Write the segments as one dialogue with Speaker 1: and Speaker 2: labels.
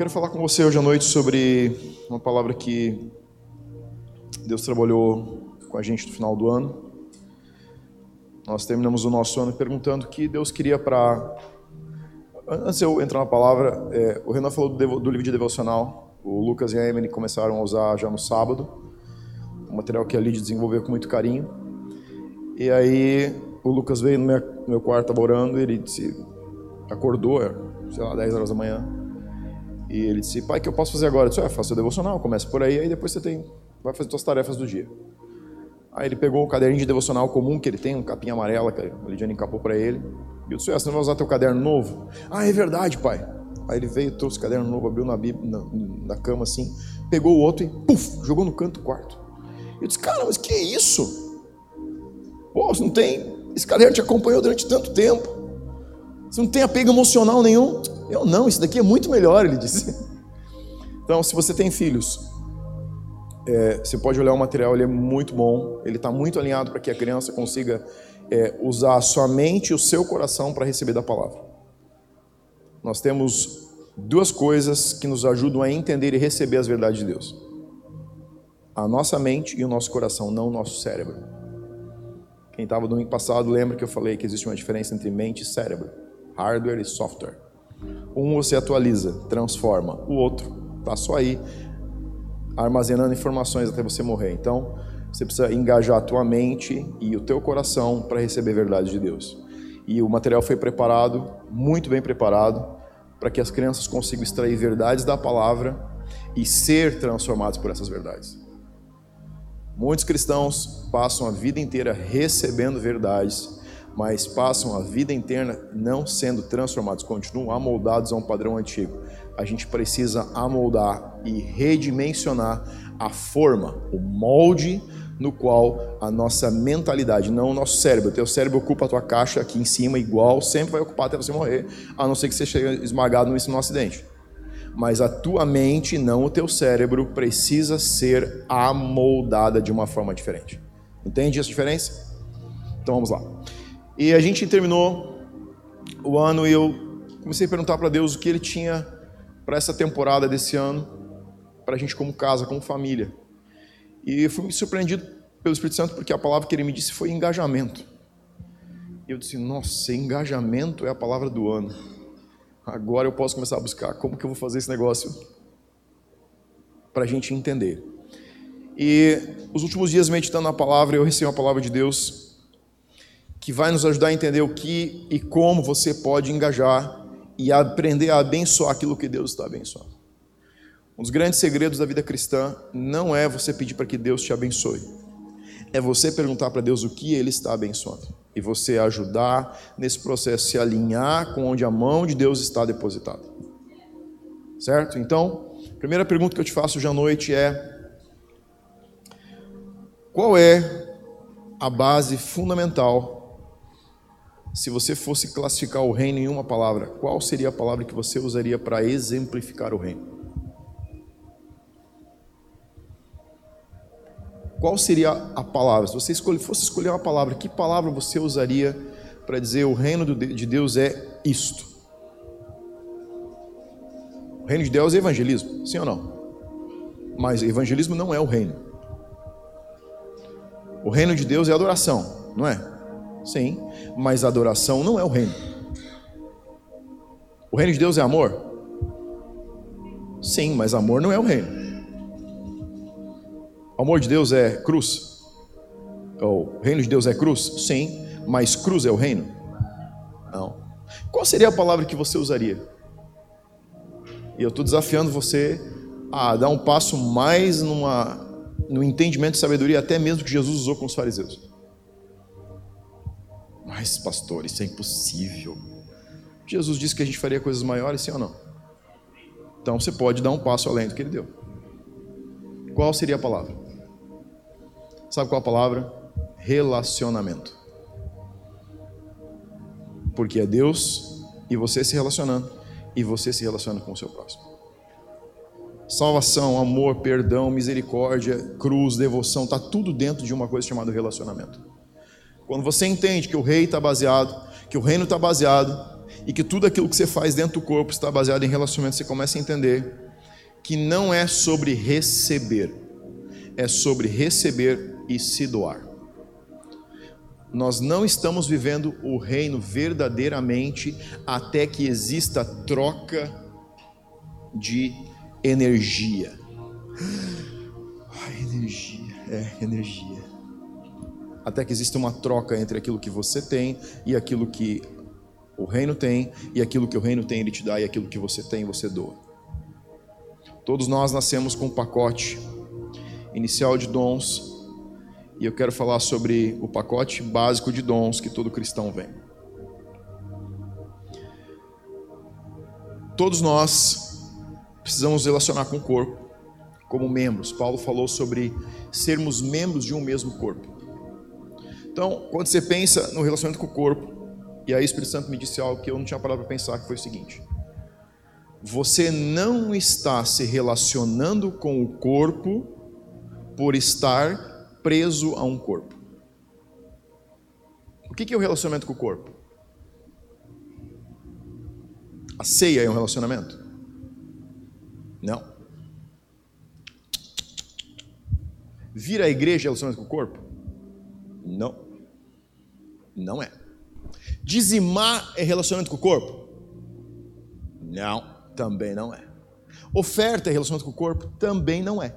Speaker 1: Quero falar com você hoje à noite sobre uma palavra que Deus trabalhou com a gente no final do ano. Nós terminamos o nosso ano perguntando o que Deus queria para. Antes de eu entrar na palavra, é, o Renan falou do, do livro de devocional. O Lucas e a Emily começaram a usar já no sábado. Um material que a Lid desenvolveu com muito carinho. E aí o Lucas veio no meu, quarto, estava e ele disse, acordou, sei lá, 10 horas da manhã e ele disse, pai, o que eu posso fazer agora? Eu disse, ah, faça o devocional, começa por aí, aí depois você tem, vai fazer suas tarefas do dia. Aí ele pegou o caderninho de devocional comum que ele tem, um capinha amarela, que a Lidiane encapou para ele. E eu disse, ah, você não vai usar teu caderno novo? Ah, é verdade, pai. Aí ele veio, trouxe o caderno novo, abriu na, na, na cama assim, pegou o outro e, puf, jogou no canto do quarto. Eu disse, cara, mas que é isso? Pô, você não tem, esse caderno te acompanhou durante tanto tempo. Você não tem apego emocional nenhum. Eu não, isso daqui é muito melhor, ele disse. Então, se você tem filhos, é, você pode olhar o material, ele é muito bom, ele está muito alinhado para que a criança consiga é, usar a sua mente e o seu coração para receber da palavra. Nós temos duas coisas que nos ajudam a entender e receber as verdades de Deus: a nossa mente e o nosso coração, não o nosso cérebro. Quem estava domingo passado lembra que eu falei que existe uma diferença entre mente e cérebro, hardware e software. Um você atualiza, transforma, o outro está só aí armazenando informações até você morrer. Então, você precisa engajar a tua mente e o teu coração para receber a verdade de Deus. E o material foi preparado, muito bem preparado, para que as crianças consigam extrair verdades da palavra e ser transformados por essas verdades. Muitos cristãos passam a vida inteira recebendo verdades mas passam a vida inteira não sendo transformados, continuam amoldados a um padrão antigo. A gente precisa amoldar e redimensionar a forma, o molde no qual a nossa mentalidade, não o nosso cérebro. O teu cérebro ocupa a tua caixa aqui em cima igual, sempre vai ocupar até você morrer, a não ser que você chegue esmagado num acidente. Mas a tua mente, não o teu cérebro, precisa ser amoldada de uma forma diferente. Entende essa diferença? Então vamos lá. E a gente terminou o ano e eu comecei a perguntar para Deus o que Ele tinha para essa temporada desse ano, para a gente como casa, como família. E fui me surpreendido pelo Espírito Santo porque a palavra que Ele me disse foi engajamento. E eu disse, nossa, engajamento é a palavra do ano. Agora eu posso começar a buscar como que eu vou fazer esse negócio para a gente entender. E os últimos dias meditando na palavra, eu recebi uma palavra de Deus que vai nos ajudar a entender o que e como você pode engajar e aprender a abençoar aquilo que Deus está abençoando. Um dos grandes segredos da vida cristã não é você pedir para que Deus te abençoe, é você perguntar para Deus o que Ele está abençoando e você ajudar nesse processo, se alinhar com onde a mão de Deus está depositada. Certo? Então, a primeira pergunta que eu te faço hoje à noite é: qual é a base fundamental se você fosse classificar o reino em uma palavra, qual seria a palavra que você usaria para exemplificar o reino? Qual seria a palavra? Se você fosse escolher uma palavra, que palavra você usaria para dizer o reino de Deus é isto? O reino de Deus é evangelismo, sim ou não? Mas evangelismo não é o reino. O reino de Deus é adoração, não é? Sim, mas adoração não é o reino. O reino de Deus é amor? Sim, mas amor não é o reino. O amor de Deus é cruz? O reino de Deus é cruz? Sim, mas cruz é o reino? Não. Qual seria a palavra que você usaria? E eu estou desafiando você a dar um passo mais numa, no entendimento de sabedoria, até mesmo que Jesus usou com os fariseus. Mas, pastor, isso é impossível. Jesus disse que a gente faria coisas maiores, sim ou não? Então você pode dar um passo além do que ele deu. Qual seria a palavra? Sabe qual a palavra? Relacionamento. Porque é Deus e você se relacionando, e você se relaciona com o seu próximo. Salvação, amor, perdão, misericórdia, cruz, devoção, está tudo dentro de uma coisa chamada relacionamento. Quando você entende que o rei está baseado, que o reino está baseado, e que tudo aquilo que você faz dentro do corpo está baseado em relacionamento, você começa a entender que não é sobre receber, é sobre receber e se doar. Nós não estamos vivendo o reino verdadeiramente até que exista troca de energia. Ai, energia, é, energia. Até que exista uma troca entre aquilo que você tem e aquilo que o reino tem, e aquilo que o reino tem ele te dá, e aquilo que você tem você doa. Todos nós nascemos com um pacote inicial de dons e eu quero falar sobre o pacote básico de dons que todo cristão vem. Todos nós precisamos relacionar com o corpo como membros. Paulo falou sobre sermos membros de um mesmo corpo. Então, quando você pensa no relacionamento com o corpo, e aí o Espírito Santo me disse algo que eu não tinha parado para pensar, que foi o seguinte: você não está se relacionando com o corpo por estar preso a um corpo. O que é o relacionamento com o corpo? A ceia é um relacionamento? Não. Vir à igreja é relacionamento com o corpo? Não. Não é. Dizimar é relacionamento com o corpo? Não, também não é. Oferta é relacionamento com o corpo? Também não é.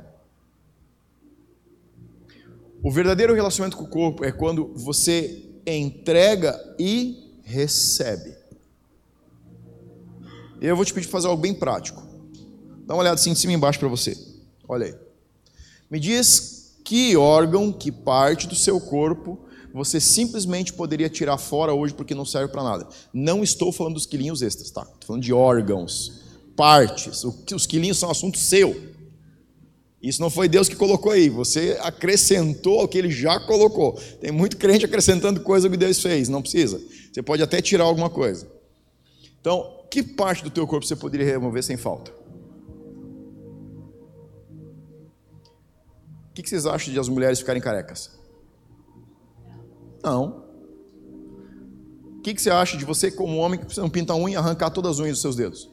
Speaker 1: O verdadeiro relacionamento com o corpo é quando você entrega e recebe. Eu vou te pedir para fazer algo bem prático. Dá uma olhada assim de cima e embaixo para você. Olha aí. Me diz que órgão, que parte do seu corpo você simplesmente poderia tirar fora hoje porque não serve para nada. Não estou falando dos quilinhos extras, tá? Estou falando de órgãos, partes. Os quilinhos são assunto seu. Isso não foi Deus que colocou aí, você acrescentou ao que ele já colocou. Tem muito crente acrescentando coisa que Deus fez, não precisa. Você pode até tirar alguma coisa. Então, que parte do teu corpo você poderia remover sem falta? O que vocês acham de as mulheres ficarem carecas? Não. O que você acha de você, como homem, que precisa pintar unha e arrancar todas as unhas dos seus dedos?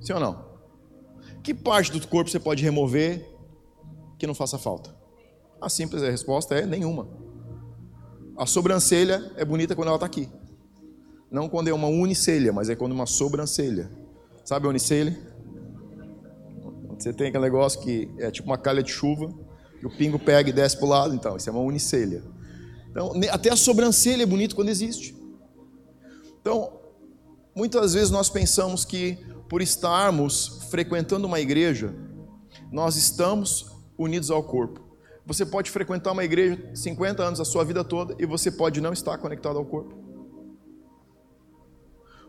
Speaker 1: Sim ou não? Que parte do corpo você pode remover que não faça falta? A simples resposta é nenhuma. A sobrancelha é bonita quando ela está aqui. Não quando é uma unicelha, mas é quando é uma sobrancelha. Sabe a unicelha? Você tem aquele negócio que é tipo uma calha de chuva, que o pingo pega e desce para o lado, então, isso é uma unicelha. Então, até a sobrancelha é bonito quando existe. Então, muitas vezes nós pensamos que por estarmos frequentando uma igreja, nós estamos unidos ao corpo. Você pode frequentar uma igreja 50 anos, a sua vida toda, e você pode não estar conectado ao corpo.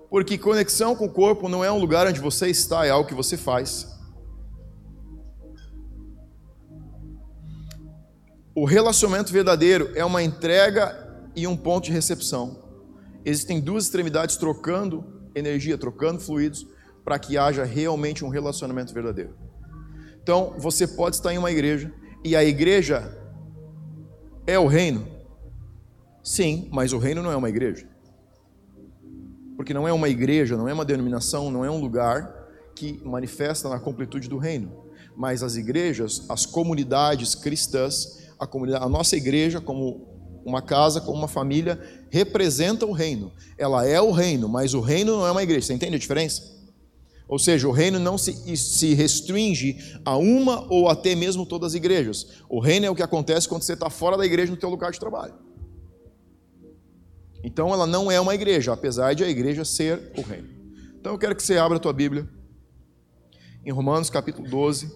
Speaker 1: Porque conexão com o corpo não é um lugar onde você está, é algo que você faz. O relacionamento verdadeiro é uma entrega e um ponto de recepção. Existem duas extremidades trocando energia, trocando fluidos, para que haja realmente um relacionamento verdadeiro. Então, você pode estar em uma igreja e a igreja é o reino? Sim, mas o reino não é uma igreja. Porque não é uma igreja, não é uma denominação, não é um lugar que manifesta na completude do reino. Mas as igrejas, as comunidades cristãs, a, comunidade, a nossa igreja, como uma casa, como uma família, representa o reino. Ela é o reino, mas o reino não é uma igreja. Você entende a diferença? Ou seja, o reino não se, se restringe a uma ou até mesmo todas as igrejas. O reino é o que acontece quando você está fora da igreja no teu lugar de trabalho. Então ela não é uma igreja, apesar de a igreja ser o reino. Então eu quero que você abra a tua Bíblia em Romanos capítulo 12,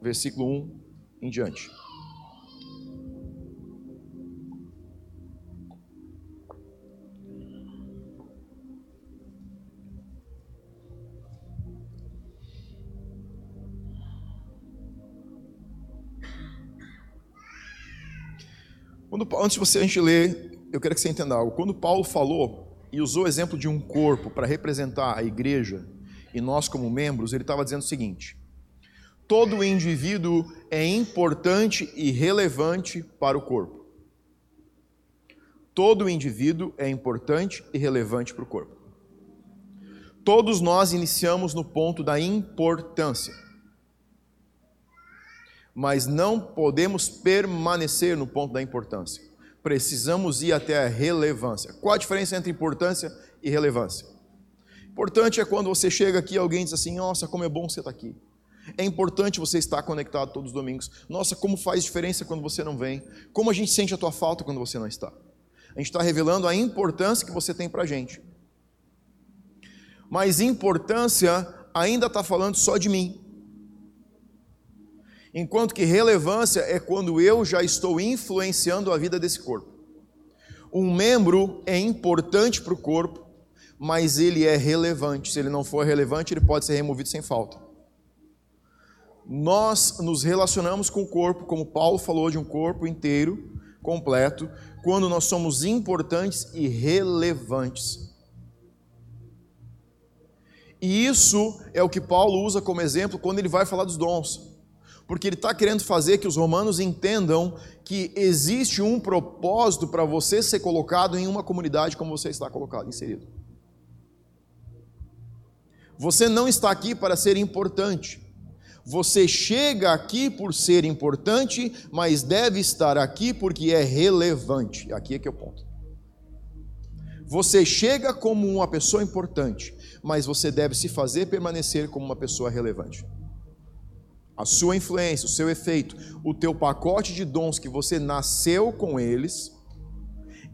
Speaker 1: versículo 1 em diante. Quando, antes de você a gente ler, eu quero que você entenda algo. Quando Paulo falou e usou o exemplo de um corpo para representar a igreja e nós como membros, ele estava dizendo o seguinte: todo indivíduo é importante e relevante para o corpo. todo indivíduo é importante e relevante para o corpo. Todos nós iniciamos no ponto da importância. Mas não podemos permanecer no ponto da importância. Precisamos ir até a relevância. Qual a diferença entre importância e relevância? Importante é quando você chega aqui e alguém diz assim: Nossa, como é bom você estar aqui. É importante você estar conectado todos os domingos. Nossa, como faz diferença quando você não vem. Como a gente sente a tua falta quando você não está. A gente está revelando a importância que você tem para a gente. Mas importância ainda está falando só de mim. Enquanto que relevância é quando eu já estou influenciando a vida desse corpo. Um membro é importante para o corpo, mas ele é relevante. Se ele não for relevante, ele pode ser removido sem falta nós nos relacionamos com o corpo, como Paulo falou, de um corpo inteiro, completo, quando nós somos importantes e relevantes. E isso é o que Paulo usa como exemplo quando ele vai falar dos dons. Porque ele está querendo fazer que os romanos entendam que existe um propósito para você ser colocado em uma comunidade como você está colocado, inserido. Você não está aqui para ser importante. Você chega aqui por ser importante, mas deve estar aqui porque é relevante. Aqui é que é o ponto. Você chega como uma pessoa importante, mas você deve se fazer permanecer como uma pessoa relevante. A sua influência, o seu efeito, o teu pacote de dons que você nasceu com eles,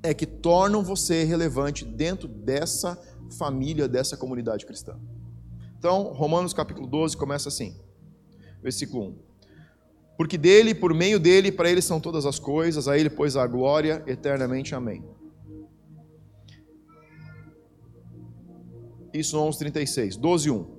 Speaker 1: é que tornam você relevante dentro dessa família, dessa comunidade cristã. Então, Romanos capítulo 12 começa assim: versículo 1. Porque dele, por meio dele, para ele são todas as coisas, a ele, pois, a glória eternamente. Amém. Isso 11:36, 12, 1.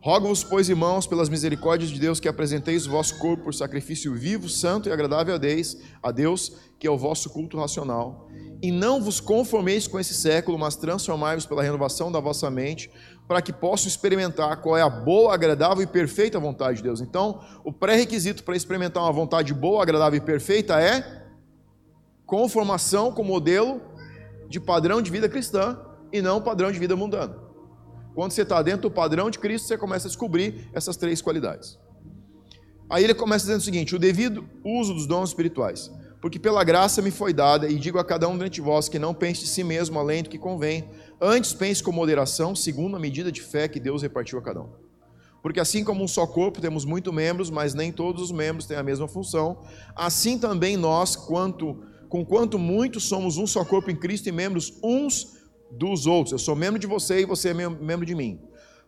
Speaker 1: Rogo-vos, pois, irmãos, pelas misericórdias de Deus, que apresenteis o vosso corpo por sacrifício vivo, santo e agradável a Deus, a Deus, que é o vosso culto racional. E não vos conformeis com esse século, mas transformai-vos pela renovação da vossa mente, para que possam experimentar qual é a boa, agradável e perfeita vontade de Deus. Então, o pré-requisito para experimentar uma vontade boa, agradável e perfeita é conformação com o modelo de padrão de vida cristã e não padrão de vida mundano. Quando você está dentro do padrão de Cristo, você começa a descobrir essas três qualidades. Aí ele começa dizendo o seguinte: o devido uso dos dons espirituais porque pela graça me foi dada, e digo a cada um dentre vós que não pense de si mesmo além do que convém, antes pense com moderação, segundo a medida de fé que Deus repartiu a cada um. Porque assim como um só corpo temos muitos membros, mas nem todos os membros têm a mesma função, assim também nós, quanto com quanto muitos somos um só corpo em Cristo e membros uns dos outros. Eu sou membro de você e você é membro de mim.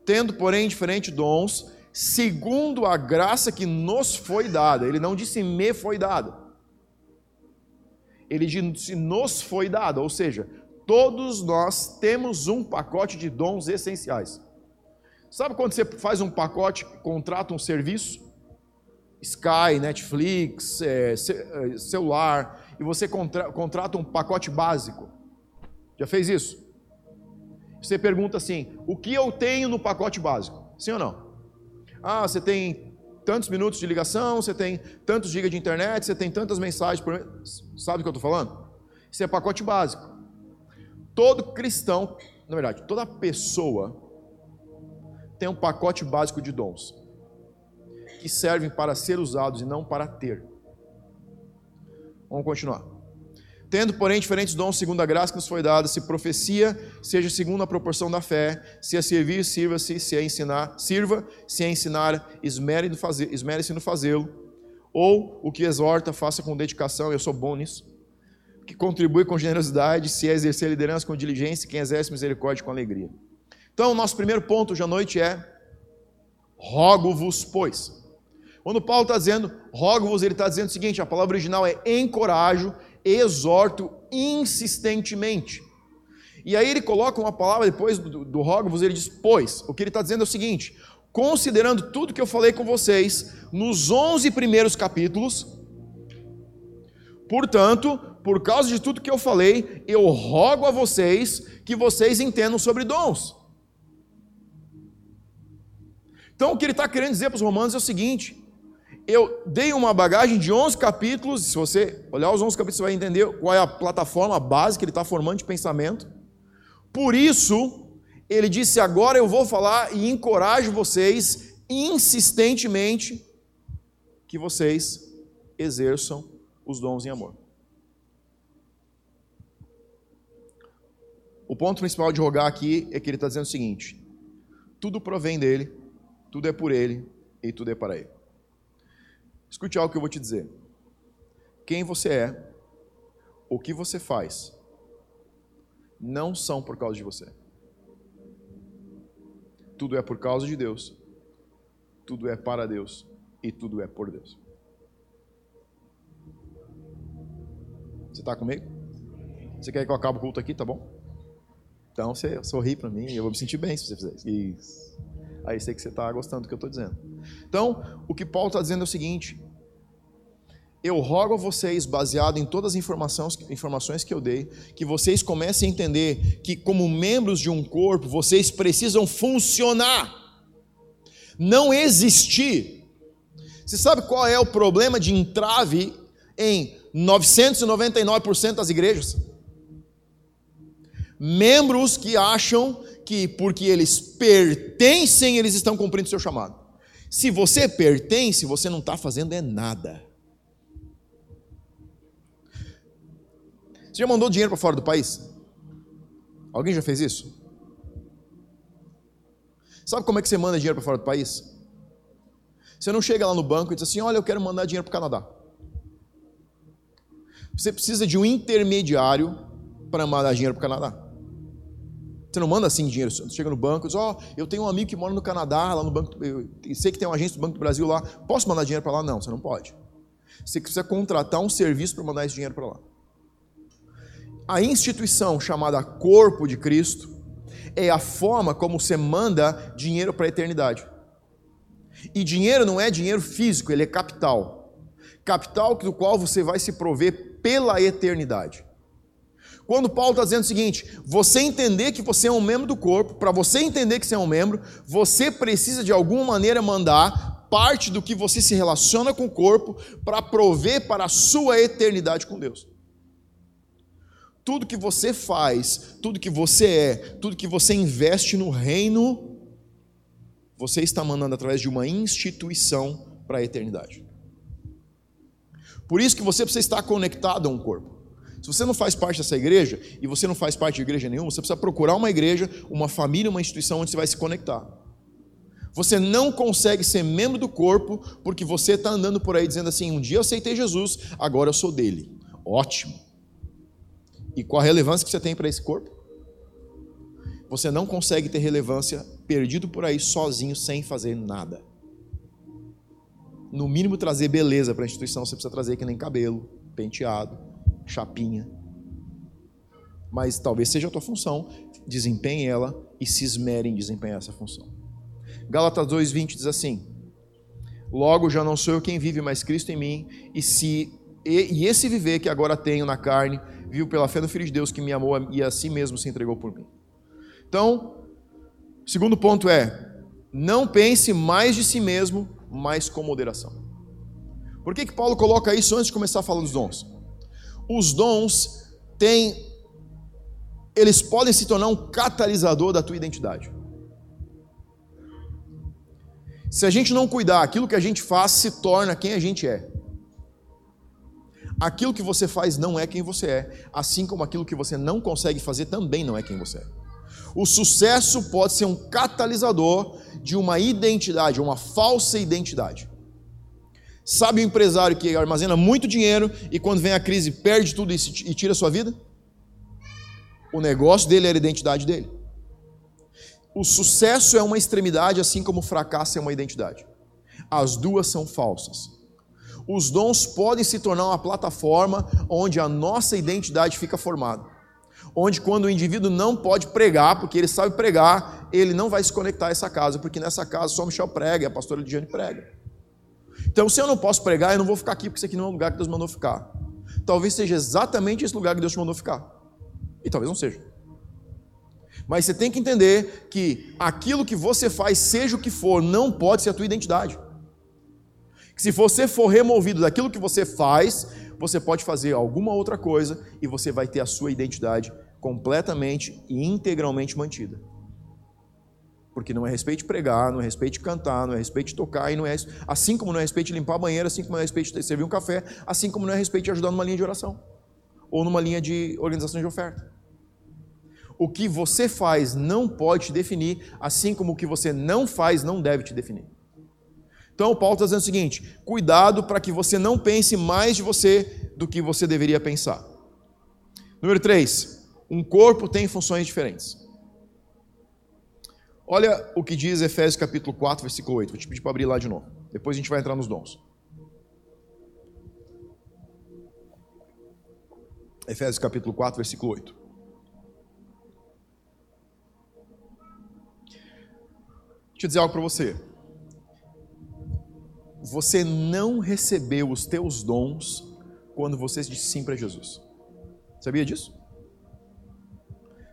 Speaker 1: Tendo, porém, diferentes dons, segundo a graça que nos foi dada. Ele não disse me foi dada ele disse nos foi dado, ou seja, todos nós temos um pacote de dons essenciais. Sabe quando você faz um pacote, contrata um serviço? Sky, Netflix, é, é, celular, e você contra, contrata um pacote básico. Já fez isso? Você pergunta assim: o que eu tenho no pacote básico? Sim ou não? Ah, você tem tantos minutos de ligação, você tem tantos gigas de internet, você tem tantas mensagens por Sabe o que eu estou falando? Isso é pacote básico. Todo cristão, na verdade, toda pessoa tem um pacote básico de dons que servem para ser usados e não para ter. Vamos continuar. Tendo, porém, diferentes dons segundo a graça que nos foi dada, se profecia, seja segundo a proporção da fé, se a servir, sirva-se, se a ensinar, sirva, se a ensinar, esmere-se no fazê-lo, ou o que exorta, faça com dedicação, eu sou bom nisso, que contribui com generosidade, se a exercer liderança com diligência, quem exerce misericórdia com alegria. Então, o nosso primeiro ponto hoje à noite é, rogo-vos, pois. Quando Paulo está dizendo, rogo-vos, ele está dizendo o seguinte, a palavra original é encorajo, exorto insistentemente. E aí ele coloca uma palavra depois do, rogo-vos, ele diz, pois. O que ele está dizendo é o seguinte: considerando tudo que eu falei com vocês nos 11 primeiros capítulos, portanto, por causa de tudo que eu falei, eu rogo a vocês que vocês entendam sobre dons. Então, o que ele está querendo dizer para os romanos é o seguinte: eu dei uma bagagem de 11 capítulos, se você olhar os 11 capítulos, você vai entender qual é a plataforma base que ele está formando de pensamento. Por isso, ele disse: agora eu vou falar e encorajo vocês insistentemente que vocês exerçam os dons em amor. O ponto principal de rogar aqui é que ele está dizendo o seguinte: tudo provém dele, tudo é por ele e tudo é para ele. Escute algo que eu vou te dizer. Quem você é, o que você faz, não são por causa de você. Tudo é por causa de Deus, tudo é para Deus e tudo é por Deus. Você está comigo? Você quer que eu acabe o culto aqui, tá bom? Então você sorri para mim, eu vou me sentir bem se você fizer isso. isso. Aí sei que você está gostando do que eu estou dizendo. Então, o que Paulo está dizendo é o seguinte: eu rogo a vocês, baseado em todas as informações, que eu dei, que vocês comecem a entender que, como membros de um corpo, vocês precisam funcionar, não existir. Você sabe qual é o problema de entrave em 999% das igrejas? membros que acham que porque eles pertencem, eles estão cumprindo seu chamado. Se você pertence, você não está fazendo é nada. Você já mandou dinheiro para fora do país? Alguém já fez isso? Sabe como é que você manda dinheiro para fora do país? Você não chega lá no banco e diz assim: Olha, eu quero mandar dinheiro para o Canadá. Você precisa de um intermediário para mandar dinheiro para o Canadá. Você não manda assim dinheiro. Você chega no banco e diz: Ó, oh, eu tenho um amigo que mora no Canadá, lá no banco. Eu sei que tem uma agência do Banco do Brasil lá. Posso mandar dinheiro para lá? Não, você não pode. Você precisa contratar um serviço para mandar esse dinheiro para lá. A instituição chamada Corpo de Cristo é a forma como você manda dinheiro para a eternidade. E dinheiro não é dinheiro físico, ele é capital. Capital do qual você vai se prover pela eternidade. Quando Paulo está dizendo o seguinte: você entender que você é um membro do corpo, para você entender que você é um membro, você precisa de alguma maneira mandar parte do que você se relaciona com o corpo para prover para a sua eternidade com Deus. Tudo que você faz, tudo que você é, tudo que você investe no reino, você está mandando através de uma instituição para a eternidade. Por isso que você precisa estar conectado a um corpo. Se você não faz parte dessa igreja, e você não faz parte de igreja nenhuma, você precisa procurar uma igreja, uma família, uma instituição onde você vai se conectar. Você não consegue ser membro do corpo porque você está andando por aí dizendo assim: um dia eu aceitei Jesus, agora eu sou dele. Ótimo. E qual a relevância que você tem para esse corpo? Você não consegue ter relevância perdido por aí sozinho, sem fazer nada. No mínimo, trazer beleza para a instituição, você precisa trazer que nem cabelo, penteado, chapinha. Mas talvez seja a tua função, desempenhe ela e se esmere em desempenhar essa função. Gálatas 2:20 diz assim: Logo já não sou eu quem vive, mas Cristo em mim, e se e, e esse viver que agora tenho na carne, viu pela fé no Filho de Deus que me amou e a si mesmo se entregou por mim. Então, segundo ponto é: não pense mais de si mesmo, mas com moderação. Por que, que Paulo coloca isso antes de começar a falar dos dons? Os dons têm eles podem se tornar um catalisador da tua identidade. Se a gente não cuidar, aquilo que a gente faz se torna quem a gente é. Aquilo que você faz não é quem você é, assim como aquilo que você não consegue fazer também não é quem você é. O sucesso pode ser um catalisador de uma identidade, uma falsa identidade. Sabe o empresário que armazena muito dinheiro e quando vem a crise perde tudo e tira a sua vida? O negócio dele era a identidade dele. O sucesso é uma extremidade, assim como o fracasso é uma identidade. As duas são falsas. Os dons podem se tornar uma plataforma onde a nossa identidade fica formada. Onde, quando o indivíduo não pode pregar, porque ele sabe pregar, ele não vai se conectar a essa casa, porque nessa casa só Michel prega e a pastora Lidiane prega. Então, se eu não posso pregar, eu não vou ficar aqui, porque isso aqui não é o lugar que Deus mandou ficar. Talvez seja exatamente esse lugar que Deus te mandou ficar. E talvez não seja. Mas você tem que entender que aquilo que você faz, seja o que for, não pode ser a tua identidade. Que se você for removido daquilo que você faz, você pode fazer alguma outra coisa e você vai ter a sua identidade completamente e integralmente mantida. Porque não é respeito pregar, não é respeito cantar, não é respeito tocar, e não é assim como não é respeito limpar a banheira, assim como não é respeito servir um café, assim como não é respeito ajudar numa linha de oração ou numa linha de organização de oferta. O que você faz não pode te definir, assim como o que você não faz não deve te definir. Então, Paulo está dizendo o seguinte: cuidado para que você não pense mais de você do que você deveria pensar. Número 3. Um corpo tem funções diferentes. Olha o que diz Efésios capítulo 4, versículo 8. Vou te pedir para abrir lá de novo. Depois a gente vai entrar nos dons. Efésios capítulo 4, versículo 8. Deixa eu dizer algo para você. Você não recebeu os teus dons quando você disse sim para Jesus. Sabia disso?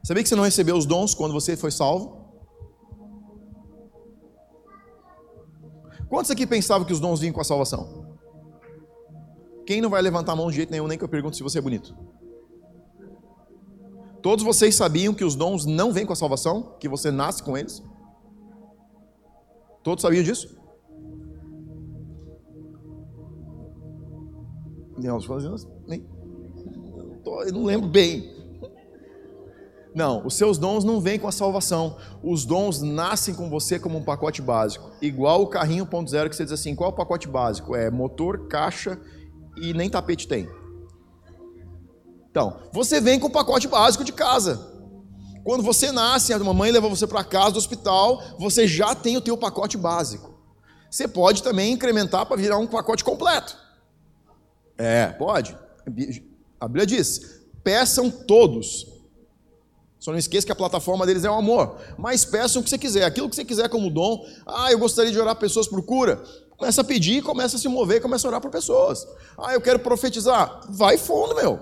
Speaker 1: Sabia que você não recebeu os dons quando você foi salvo? Quantos aqui pensavam que os dons vinham com a salvação? Quem não vai levantar a mão de jeito nenhum, nem que eu pergunte se você é bonito? Todos vocês sabiam que os dons não vêm com a salvação, que você nasce com eles? Todos sabiam disso? Não, eu não lembro bem. Não, os seus dons não vêm com a salvação. Os dons nascem com você como um pacote básico. Igual o carrinho ponto zero que você diz assim, qual é o pacote básico? É motor, caixa e nem tapete tem. Então, você vem com o pacote básico de casa. Quando você nasce, a mamãe leva você para casa do hospital, você já tem o teu pacote básico. Você pode também incrementar para virar um pacote completo. É, pode. A Bíblia diz: peçam todos. Só não esqueça que a plataforma deles é o amor. Mas peçam o que você quiser, aquilo que você quiser como dom. Ah, eu gostaria de orar pessoas por cura. Começa a pedir, começa a se mover, começa a orar por pessoas. Ah, eu quero profetizar. Vai fundo, meu.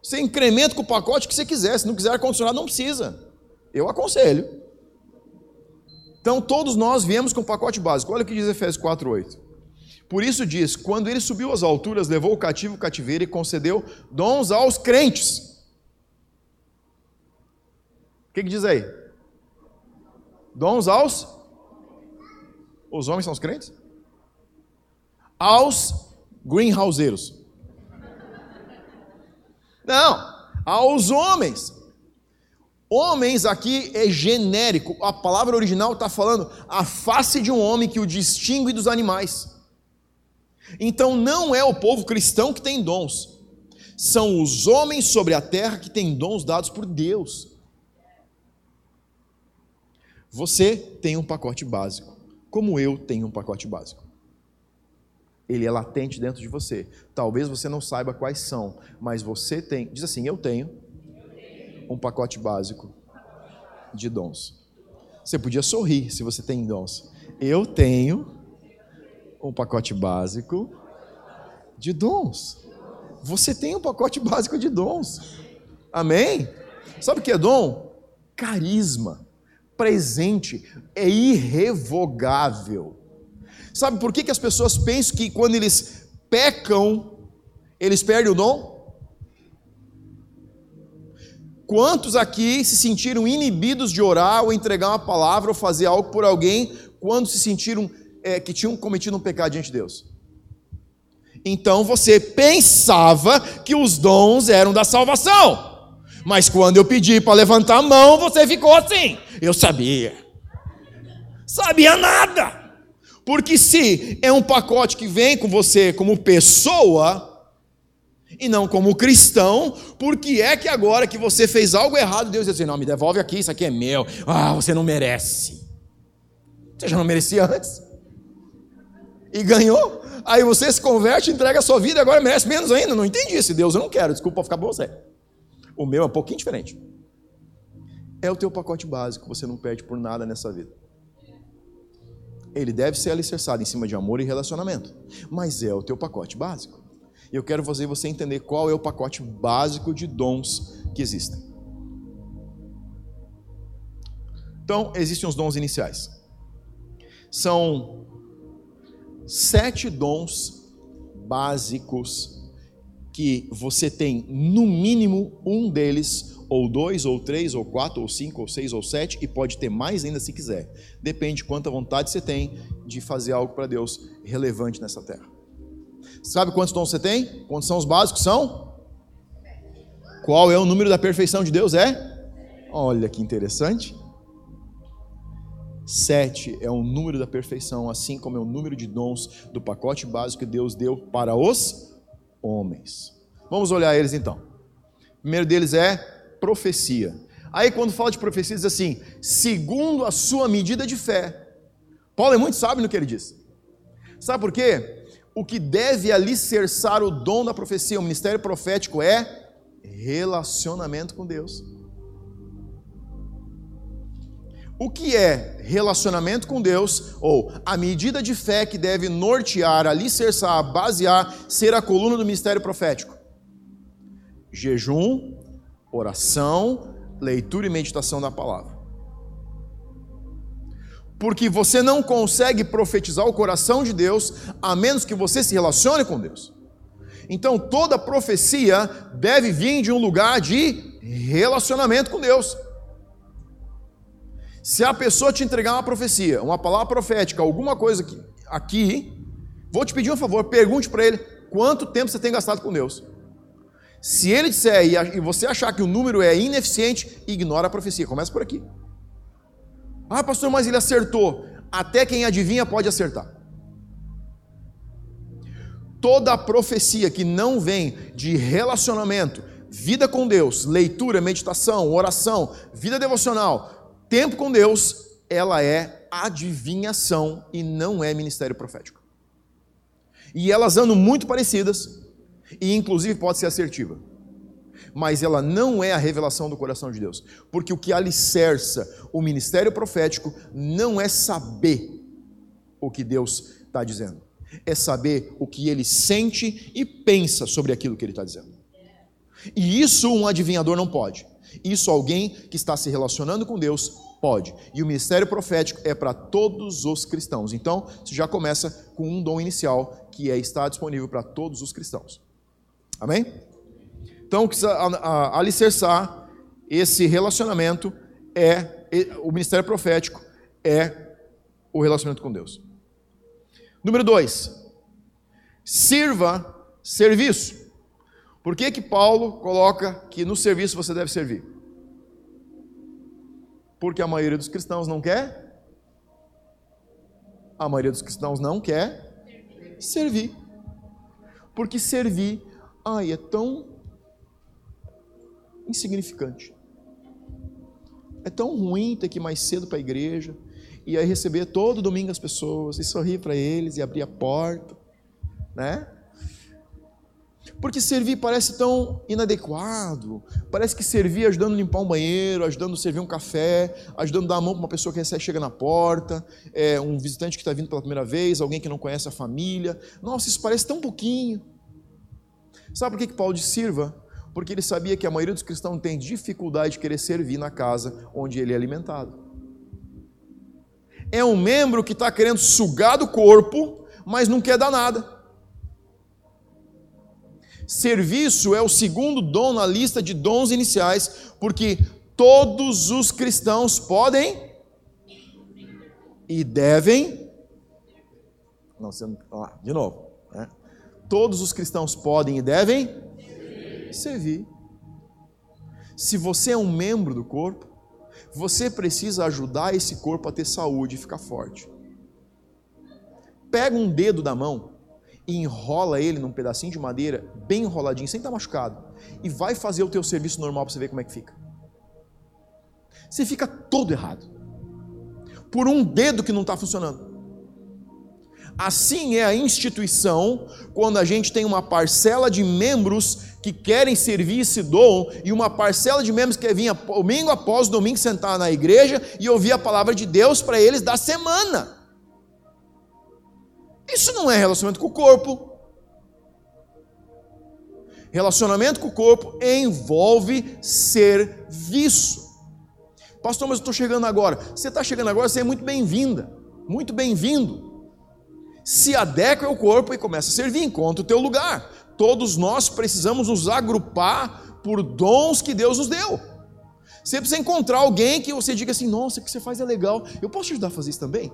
Speaker 1: Você incrementa com o pacote que você quiser. Se não quiser ar-condicionado, não precisa. Eu aconselho. Então, todos nós viemos com o pacote básico. Olha o que diz Efésios 4,8. Por isso diz: quando ele subiu às alturas, levou o cativo o cativeiro e concedeu dons aos crentes. Que, que diz aí? Dons aos. Os homens são os crentes? Aos greenhouseiros. Não, aos homens. Homens aqui é genérico. A palavra original está falando a face de um homem que o distingue dos animais. Então não é o povo cristão que tem dons, são os homens sobre a terra que têm dons dados por Deus. Você tem um pacote básico, como eu tenho um pacote básico. Ele é latente dentro de você. Talvez você não saiba quais são, mas você tem. Diz assim: Eu tenho um pacote básico de dons. Você podia sorrir se você tem dons. Eu tenho um pacote básico de dons. Você tem um pacote básico de dons. Amém? Sabe o que é dom? Carisma. Presente. É irrevogável. Sabe por que, que as pessoas pensam que quando eles pecam, eles perdem o dom? Quantos aqui se sentiram inibidos de orar ou entregar uma palavra ou fazer algo por alguém quando se sentiram é, que tinham cometido um pecado diante de Deus? Então você pensava que os dons eram da salvação. Mas quando eu pedi para levantar a mão, você ficou assim. Eu sabia. Sabia nada. Porque se é um pacote que vem com você como pessoa e não como cristão, por que é que agora que você fez algo errado, Deus diz assim: não, me devolve aqui, isso aqui é meu. Ah, você não merece. Você já não merecia antes? E ganhou? Aí você se converte, entrega a sua vida, agora merece menos ainda. Não entendi esse Deus, eu não quero, desculpa ficar com você. O meu é um pouquinho diferente. É o teu pacote básico, você não perde por nada nessa vida ele deve ser alicerçado em cima de amor e relacionamento, mas é o teu pacote básico. E eu quero fazer você entender qual é o pacote básico de dons que existem. Então, existem os dons iniciais. São sete dons básicos que você tem, no mínimo, um deles, ou dois, ou três, ou quatro, ou cinco, ou seis, ou sete, e pode ter mais ainda se quiser. Depende de quanta vontade você tem de fazer algo para Deus relevante nessa terra. Sabe quantos dons você tem? Quantos são os básicos? São? Qual é o número da perfeição de Deus? É? Olha que interessante. Sete é o número da perfeição, assim como é o número de dons do pacote básico que Deus deu para os homens. Vamos olhar eles então. O primeiro deles é profecia. Aí, quando fala de profecia, diz assim: segundo a sua medida de fé. Paulo é muito sábio no que ele diz. Sabe por quê? O que deve alicerçar o dom da profecia, o ministério profético, é relacionamento com Deus. O que é relacionamento com Deus, ou a medida de fé que deve nortear, alicerçar, basear, ser a coluna do ministério profético? Jejum, oração, leitura e meditação da palavra. Porque você não consegue profetizar o coração de Deus a menos que você se relacione com Deus. Então toda profecia deve vir de um lugar de relacionamento com Deus. Se a pessoa te entregar uma profecia, uma palavra profética, alguma coisa aqui, aqui vou te pedir um favor, pergunte para ele quanto tempo você tem gastado com Deus. Se ele disser e você achar que o número é ineficiente, ignora a profecia. Começa por aqui. Ah, pastor, mas ele acertou. Até quem adivinha pode acertar. Toda profecia que não vem de relacionamento, vida com Deus, leitura, meditação, oração, vida devocional, tempo com Deus, ela é adivinhação e não é ministério profético. E elas andam muito parecidas, e inclusive pode ser assertiva. Mas ela não é a revelação do coração de Deus. Porque o que alicerça o ministério profético não é saber o que Deus está dizendo, é saber o que ele sente e pensa sobre aquilo que ele está dizendo. E isso um adivinhador não pode. Isso alguém que está se relacionando com Deus pode. E o ministério profético é para todos os cristãos. Então, você já começa com um dom inicial que é estar disponível para todos os cristãos. Amém? Então, alicerçar esse relacionamento é o ministério profético é o relacionamento com Deus. Número dois, sirva serviço. Por que, que Paulo coloca que no serviço você deve servir? Porque a maioria dos cristãos não quer? A maioria dos cristãos não quer servir. Porque servir, ai, é tão insignificante. É tão ruim ter que ir mais cedo para a igreja e aí receber todo domingo as pessoas e sorrir para eles e abrir a porta, né? Porque servir parece tão inadequado. Parece que servir ajudando a limpar um banheiro, ajudando a servir um café, ajudando a dar a mão para uma pessoa que recebe, chega na porta, é, um visitante que está vindo pela primeira vez, alguém que não conhece a família. Nossa, isso parece tão pouquinho. Sabe por que, que Paulo diz sirva? Porque ele sabia que a maioria dos cristãos tem dificuldade de querer servir na casa onde ele é alimentado. É um membro que está querendo sugar do corpo, mas não quer dar nada. Serviço é o segundo dom na lista de dons iniciais, porque todos os cristãos podem e devem. Não, ah, de novo. Né? Todos os cristãos podem e devem servir. servir. Se você é um membro do corpo, você precisa ajudar esse corpo a ter saúde e ficar forte. Pega um dedo da mão e enrola ele num pedacinho de madeira, bem enroladinho, sem estar machucado, e vai fazer o teu serviço normal para você ver como é que fica. Você fica todo errado. Por um dedo que não está funcionando. Assim é a instituição quando a gente tem uma parcela de membros que querem servir esse dom e uma parcela de membros que quer vir domingo após domingo sentar na igreja e ouvir a palavra de Deus para eles da semana. Isso não é relacionamento com o corpo. Relacionamento com o corpo envolve serviço. Pastor, mas eu estou chegando agora. Você está chegando agora, você é muito bem-vinda, muito bem-vindo. se adequa ao corpo e começa a servir, encontra o teu lugar. Todos nós precisamos nos agrupar por dons que Deus nos deu. Você precisa encontrar alguém que você diga assim: nossa, o que você faz é legal, eu posso te ajudar a fazer isso também?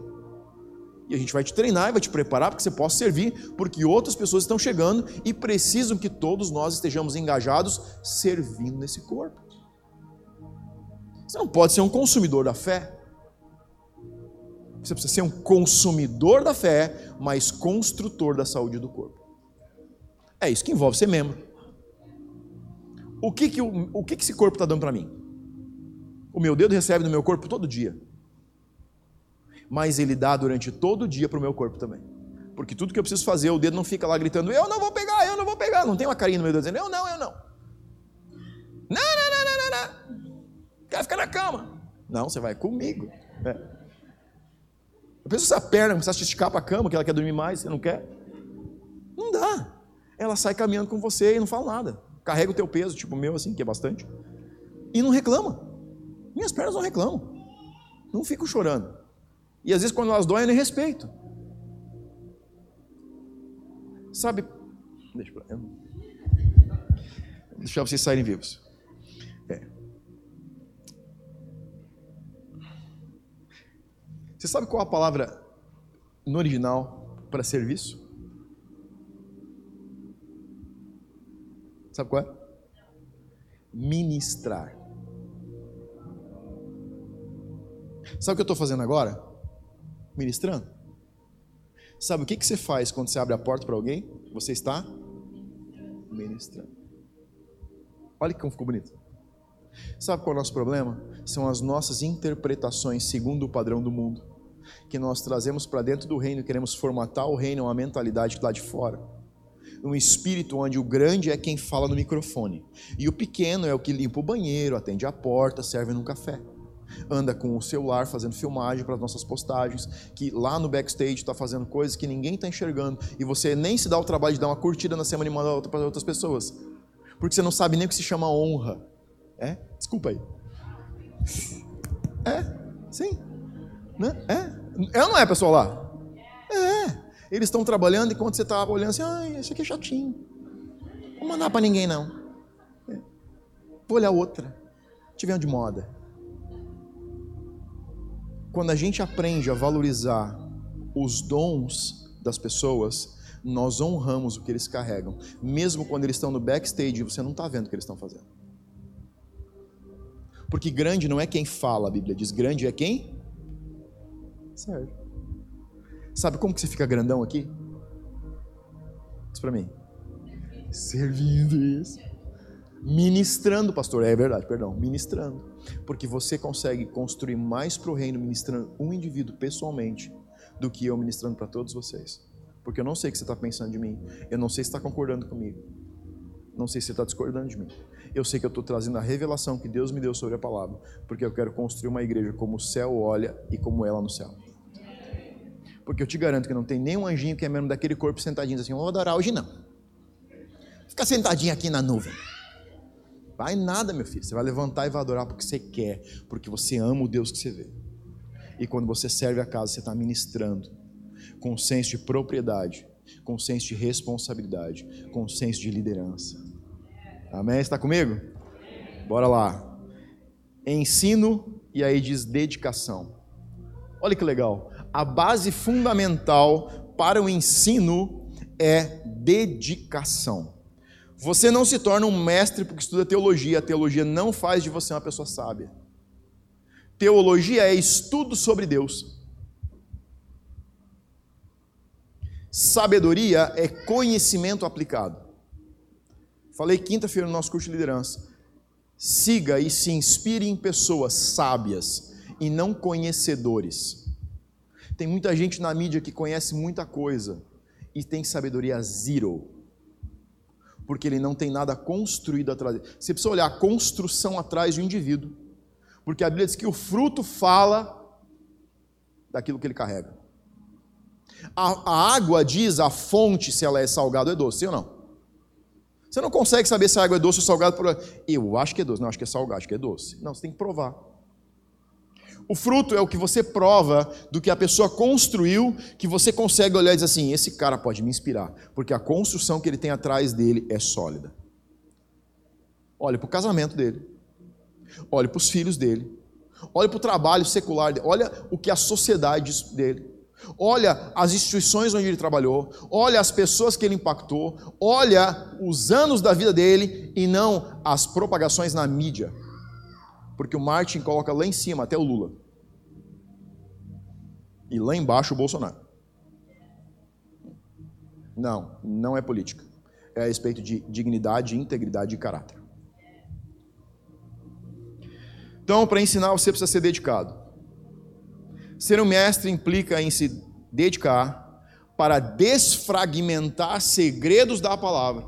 Speaker 1: E a gente vai te treinar e vai te preparar para que você possa servir, porque outras pessoas estão chegando e precisam que todos nós estejamos engajados servindo nesse corpo. Você não pode ser um consumidor da fé. Você precisa ser um consumidor da fé, mas construtor da saúde do corpo. É isso que envolve ser membro. O que, que, o, o que, que esse corpo está dando para mim? O meu dedo recebe no meu corpo todo dia. Mas ele dá durante todo o dia para o meu corpo também. Porque tudo que eu preciso fazer, o dedo não fica lá gritando, eu não vou pegar, eu não vou pegar. Não tem uma carinha no meu dedo dizendo, eu não, eu não. Não, não, não, não, não, não. Quer ficar na cama. Não, você vai comigo. É. A pessoa se a perna começar a esticar para a cama, que ela quer dormir mais, você não quer? Não dá. Ela sai caminhando com você e não fala nada. Carrega o teu peso, tipo o meu, assim, que é bastante. E não reclama. Minhas pernas não reclamam. Não fico chorando. E às vezes quando elas doem, eu nem respeito. Sabe? Deixa eu deixar vocês saírem vivos. É. Você sabe qual a palavra no original para serviço? Sabe qual é? Ministrar. Sabe o que eu estou fazendo agora? Ministrando. Sabe o que, que você faz quando você abre a porta para alguém? Você está ministrando. Olha como ficou bonito. Sabe qual é o nosso problema? São as nossas interpretações segundo o padrão do mundo que nós trazemos para dentro do reino, queremos formatar o reino, uma mentalidade lá de fora. Um espírito onde o grande é quem fala no microfone e o pequeno é o que limpa o banheiro, atende a porta, serve num café. Anda com o celular fazendo filmagem para as nossas postagens, que lá no backstage está fazendo coisas que ninguém está enxergando e você nem se dá o trabalho de dar uma curtida na semana e mandar para outras pessoas, porque você não sabe nem o que se chama honra. É? Desculpa aí. É, sim. Né? É? É ou não é, pessoal lá? É. Eles estão trabalhando enquanto você está olhando assim, ai, esse aqui é chatinho. Não vou mandar para ninguém, não. É. Vou olhar outra. Tiver de moda. Quando a gente aprende a valorizar os dons das pessoas, nós honramos o que eles carregam. Mesmo quando eles estão no backstage e você não está vendo o que eles estão fazendo. Porque grande não é quem fala, a Bíblia diz, grande é quem Serve. Sabe como que você fica grandão aqui? Diz para mim. Servindo isso. Ministrando, pastor. É verdade, perdão. Ministrando. Porque você consegue construir mais para o reino ministrando um indivíduo pessoalmente do que eu ministrando para todos vocês. Porque eu não sei o que você está pensando de mim. Eu não sei se está concordando comigo. Não sei se você está discordando de mim. Eu sei que eu estou trazendo a revelação que Deus me deu sobre a palavra, porque eu quero construir uma igreja como o céu olha e como ela no céu. Porque eu te garanto que não tem nenhum anjinho que é mesmo daquele corpo sentadinho assim, vou adorar hoje não. Fica sentadinho aqui na nuvem. Vai nada, meu filho. Você vai levantar e vai adorar porque você quer, porque você ama o Deus que você vê. E quando você serve a casa, você está ministrando com senso de propriedade, com senso de responsabilidade, com senso de liderança. Amém? Está comigo? Bora lá. Ensino e aí diz dedicação. Olha que legal. A base fundamental para o ensino é dedicação. Você não se torna um mestre porque estuda teologia, a teologia não faz de você uma pessoa sábia. Teologia é estudo sobre Deus. Sabedoria é conhecimento aplicado. Falei quinta-feira no nosso curso de liderança. Siga e se inspire em pessoas sábias e não conhecedores. Tem muita gente na mídia que conhece muita coisa e tem sabedoria zero. Porque ele não tem nada construído atrás. Você precisa olhar a construção atrás um indivíduo. Porque a Bíblia diz que o fruto fala daquilo que ele carrega. A, a água diz a fonte se ela é salgada ou é doce, sim ou não? Você não consegue saber se a água é doce ou salgada por. Eu acho que é doce. Não, acho que é salgado, acho que é doce. Não, você tem que provar. O fruto é o que você prova do que a pessoa construiu, que você consegue olhar e dizer assim: esse cara pode me inspirar, porque a construção que ele tem atrás dele é sólida. Olhe para o casamento dele, olhe para os filhos dele, olhe para o trabalho secular dele, olha o que a sociedade dele. Olha as instituições onde ele trabalhou, olha as pessoas que ele impactou, olha os anos da vida dele e não as propagações na mídia. Porque o Martin coloca lá em cima até o Lula. E lá embaixo o Bolsonaro. Não, não é política. É a respeito de dignidade, integridade e caráter. Então, para ensinar, você precisa ser dedicado. Ser um mestre implica em se dedicar para desfragmentar segredos da palavra.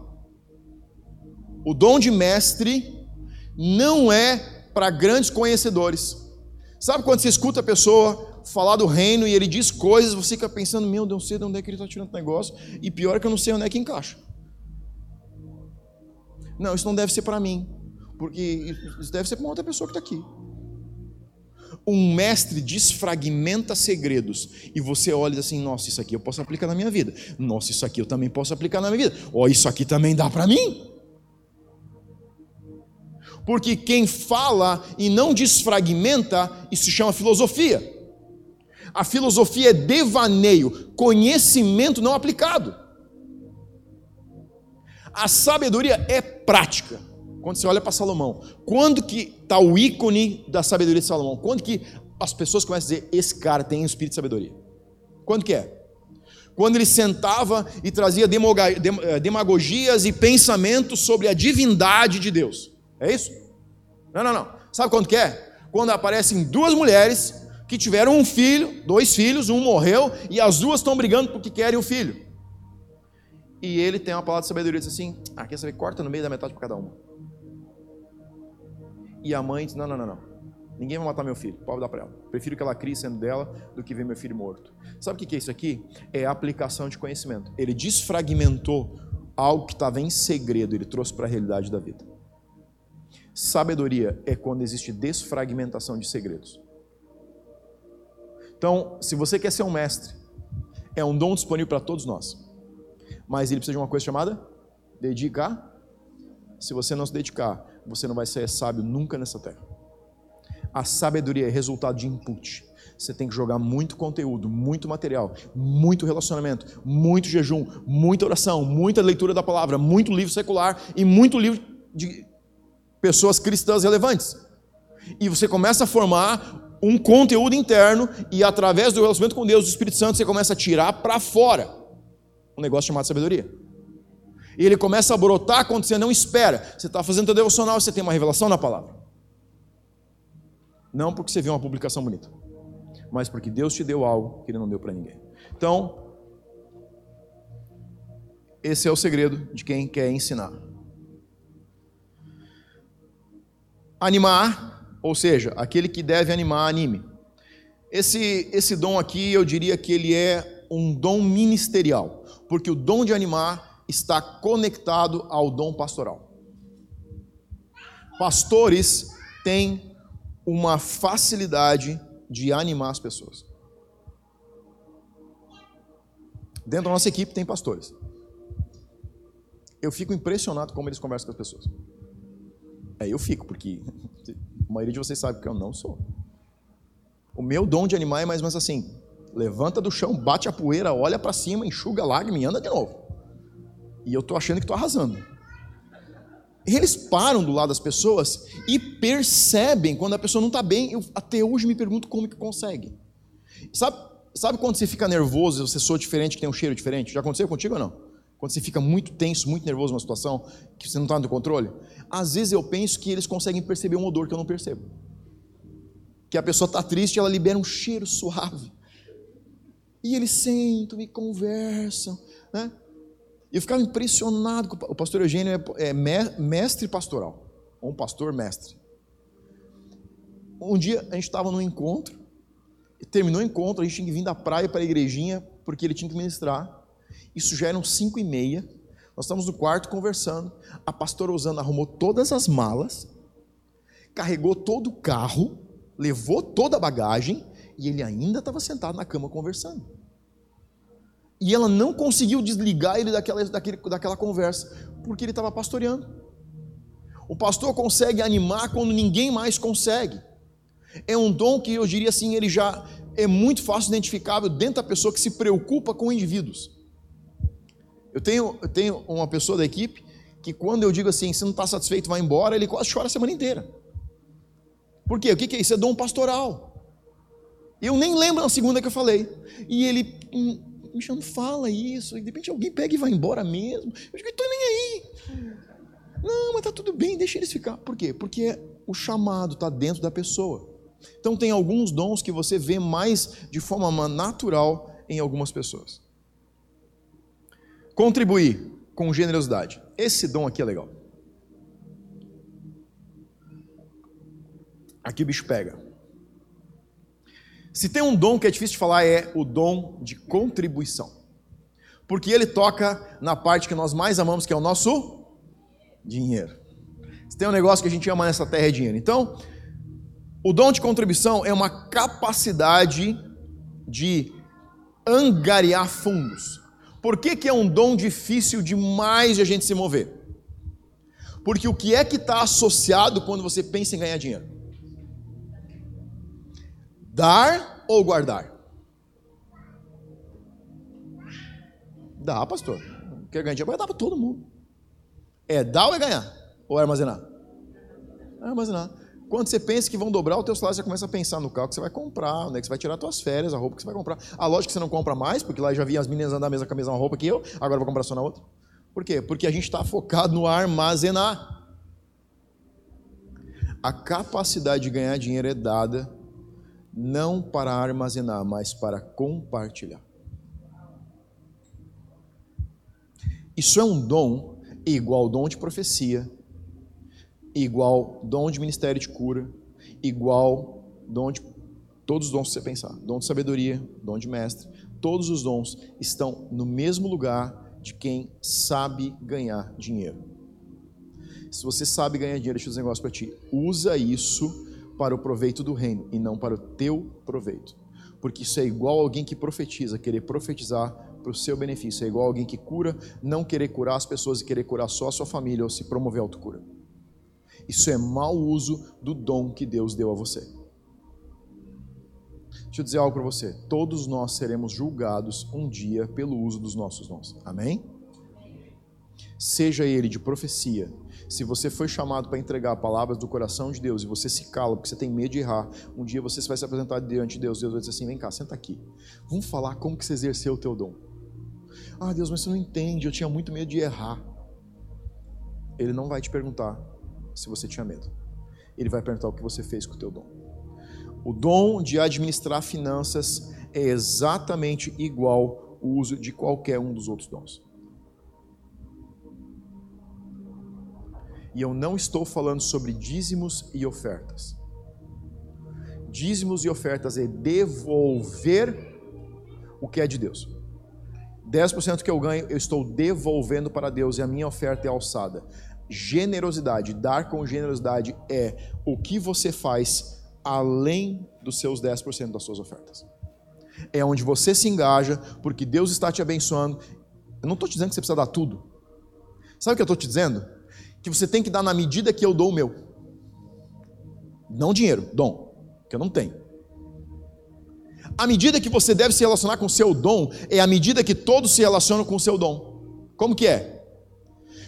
Speaker 1: O dom de mestre não é para grandes conhecedores. Sabe quando você escuta a pessoa falar do reino e ele diz coisas, você fica pensando, meu Deus, sei de onde é que ele está tirando o negócio, e pior é que eu não sei onde é que encaixa. Não, isso não deve ser para mim, porque isso deve ser para uma outra pessoa que está aqui um mestre desfragmenta segredos e você olha assim: nossa, isso aqui eu posso aplicar na minha vida. Nossa, isso aqui eu também posso aplicar na minha vida. Ó, oh, isso aqui também dá para mim. Porque quem fala e não desfragmenta, isso se chama filosofia. A filosofia é devaneio, conhecimento não aplicado. A sabedoria é prática. Quando você olha para Salomão, quando que está o ícone da sabedoria de Salomão? Quando que as pessoas começam a dizer, esse cara tem um espírito de sabedoria? Quando que é? Quando ele sentava e trazia eh, demagogias e pensamentos sobre a divindade de Deus. É isso? Não, não, não. Sabe quando que é? Quando aparecem duas mulheres que tiveram um filho, dois filhos, um morreu, e as duas estão brigando porque querem o filho. E ele tem uma palavra de sabedoria, diz assim, ah, quer saber, corta no meio da metade para cada uma. E a mãe diz: Não, não, não, não. Ninguém vai matar meu filho, pode dar para ela. Prefiro que ela crie sendo dela do que ver meu filho morto. Sabe o que é isso aqui? É a aplicação de conhecimento. Ele desfragmentou algo que estava em segredo, ele trouxe para a realidade da vida. Sabedoria é quando existe desfragmentação de segredos. Então, se você quer ser um mestre, é um dom disponível para todos nós. Mas ele precisa de uma coisa chamada dedicar. Se você não se dedicar, você não vai ser sábio nunca nessa terra. A sabedoria é resultado de input. Você tem que jogar muito conteúdo, muito material, muito relacionamento, muito jejum, muita oração, muita leitura da palavra, muito livro secular e muito livro de pessoas cristãs relevantes. E você começa a formar um conteúdo interno e através do relacionamento com Deus, do Espírito Santo, você começa a tirar para fora um negócio chamado sabedoria. E ele começa a brotar quando você não espera. Você está fazendo teu devocional você tem uma revelação na palavra. Não porque você viu uma publicação bonita, mas porque Deus te deu algo que Ele não deu para ninguém. Então, esse é o segredo de quem quer ensinar. Animar, ou seja, aquele que deve animar, anime. Esse, esse dom aqui, eu diria que ele é um dom ministerial, porque o dom de animar está conectado ao dom pastoral. Pastores têm uma facilidade de animar as pessoas. Dentro da nossa equipe tem pastores. Eu fico impressionado como eles conversam com as pessoas. É, eu fico, porque a maioria de vocês sabe que eu não sou. O meu dom de animar é mais ou menos assim: levanta do chão, bate a poeira, olha para cima, enxuga a lágrima e anda de novo. E eu estou achando que estou arrasando. Eles param do lado das pessoas e percebem quando a pessoa não está bem. Eu até hoje me pergunto como que consegue. Sabe, sabe quando você fica nervoso, você soa diferente, que tem um cheiro diferente? Já aconteceu contigo ou não? Quando você fica muito tenso, muito nervoso numa situação que você não está no controle? Às vezes eu penso que eles conseguem perceber um odor que eu não percebo. Que a pessoa está triste, ela libera um cheiro suave. E eles sentam e conversam, né? Eu ficava impressionado com o pastor Eugênio é, é mestre pastoral, ou um pastor mestre. Um dia a gente estava num encontro, terminou o encontro, a gente tinha que vir da praia para a igrejinha, porque ele tinha que ministrar. Isso já eram cinco e meia. Nós estávamos no quarto conversando. A pastora Osana arrumou todas as malas, carregou todo o carro levou toda a bagagem e ele ainda estava sentado na cama conversando. E ela não conseguiu desligar ele daquela, daquele, daquela conversa, porque ele estava pastoreando. O pastor consegue animar quando ninguém mais consegue. É um dom que eu diria assim, ele já é muito fácil identificável dentro da pessoa que se preocupa com indivíduos. Eu tenho, eu tenho uma pessoa da equipe que quando eu digo assim, se não está satisfeito, vai embora, ele quase chora a semana inteira. Por quê? O que é isso? É dom pastoral. Eu nem lembro na segunda que eu falei. E ele, hum, Michel, não fala isso. E de repente alguém pega e vai embora mesmo. Eu digo, estou nem aí. Não, mas está tudo bem, deixa eles ficar. Por quê? Porque o chamado está dentro da pessoa. Então tem alguns dons que você vê mais de forma natural em algumas pessoas. Contribuir com generosidade. Esse dom aqui é legal. Aqui o bicho pega. Se tem um dom que é difícil de falar, é o dom de contribuição. Porque ele toca na parte que nós mais amamos, que é o nosso dinheiro. Se tem um negócio que a gente ama nessa terra é dinheiro. Então, o dom de contribuição é uma capacidade de angariar fundos. Por que, que é um dom difícil demais de a gente se mover? Porque o que é que está associado quando você pensa em ganhar dinheiro? Dar ou guardar? Dá, pastor. Quer ganhar dinheiro? Vai dar para todo mundo. É dar ou é ganhar? Ou é armazenar? É armazenar. Quando você pensa que vão dobrar o teu salário, você começa a pensar no carro que você vai comprar, onde é que você vai tirar suas férias, a roupa que você vai comprar. A loja que você não compra mais, porque lá já vi as meninas andar mesmo com a mesma roupa que eu, agora vou comprar só na outra. Por quê? Porque a gente está focado no armazenar. A capacidade de ganhar dinheiro é dada não para armazenar, mas para compartilhar. Isso é um dom igual ao dom de profecia, igual dom de ministério de cura, igual dom de todos os dons que você pensar, dom de sabedoria, dom de mestre, todos os dons estão no mesmo lugar de quem sabe ganhar dinheiro. Se você sabe ganhar dinheiro, deixa eu dizer um negócio para ti. Usa isso para o proveito do reino e não para o teu proveito. Porque isso é igual alguém que profetiza, querer profetizar para o seu benefício. É igual alguém que cura, não querer curar as pessoas e querer curar só a sua família ou se promover a autocura. Isso é mau uso do dom que Deus deu a você. Deixa eu dizer algo para você. Todos nós seremos julgados um dia pelo uso dos nossos dons. Amém? Seja ele de profecia, se você foi chamado para entregar palavras do coração de Deus e você se cala porque você tem medo de errar, um dia você vai se apresentar diante de Deus. Deus vai dizer assim: vem cá, senta aqui. Vamos falar como que você exerceu o teu dom. Ah, Deus, mas você não entende, eu tinha muito medo de errar. Ele não vai te perguntar se você tinha medo. Ele vai perguntar o que você fez com o teu dom. O dom de administrar finanças é exatamente igual o uso de qualquer um dos outros dons. E eu não estou falando sobre dízimos e ofertas. Dízimos e ofertas é devolver o que é de Deus. 10% que eu ganho, eu estou devolvendo para Deus e a minha oferta é alçada. Generosidade, dar com generosidade é o que você faz além dos seus 10% das suas ofertas. É onde você se engaja, porque Deus está te abençoando. Eu não estou te dizendo que você precisa dar tudo. Sabe o que eu estou te dizendo? Que você tem que dar na medida que eu dou o meu. Não dinheiro, dom, que eu não tenho. A medida que você deve se relacionar com o seu dom é a medida que todos se relacionam com o seu dom. Como que é?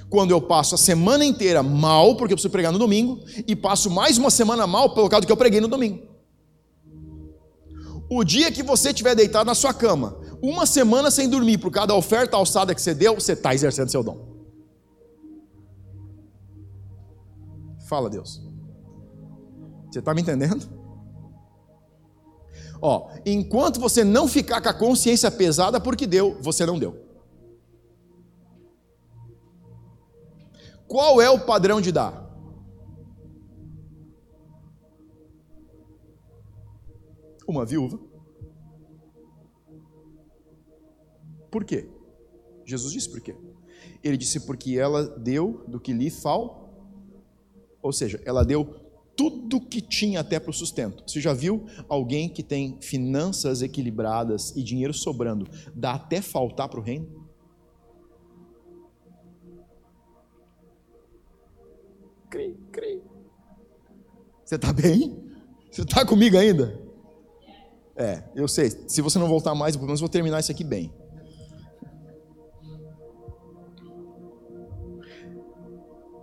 Speaker 1: Quando eu passo a semana inteira mal, porque eu preciso pregar no domingo, e passo mais uma semana mal pelo causa do que eu preguei no domingo. O dia que você estiver deitado na sua cama, uma semana sem dormir por causa da oferta alçada que você deu, você está exercendo seu dom. Fala, Deus. Você está me entendendo? Ó, enquanto você não ficar com a consciência pesada porque deu, você não deu. Qual é o padrão de dar? Uma viúva. Por quê? Jesus disse por quê? Ele disse porque ela deu do que lhe fal, ou seja, ela deu tudo que tinha até para o sustento. Você já viu alguém que tem finanças equilibradas e dinheiro sobrando, dá até faltar para o reino? Cri, cri. Você está bem? Você está comigo ainda? É, eu sei. Se você não voltar mais, pelo menos vou terminar isso aqui bem.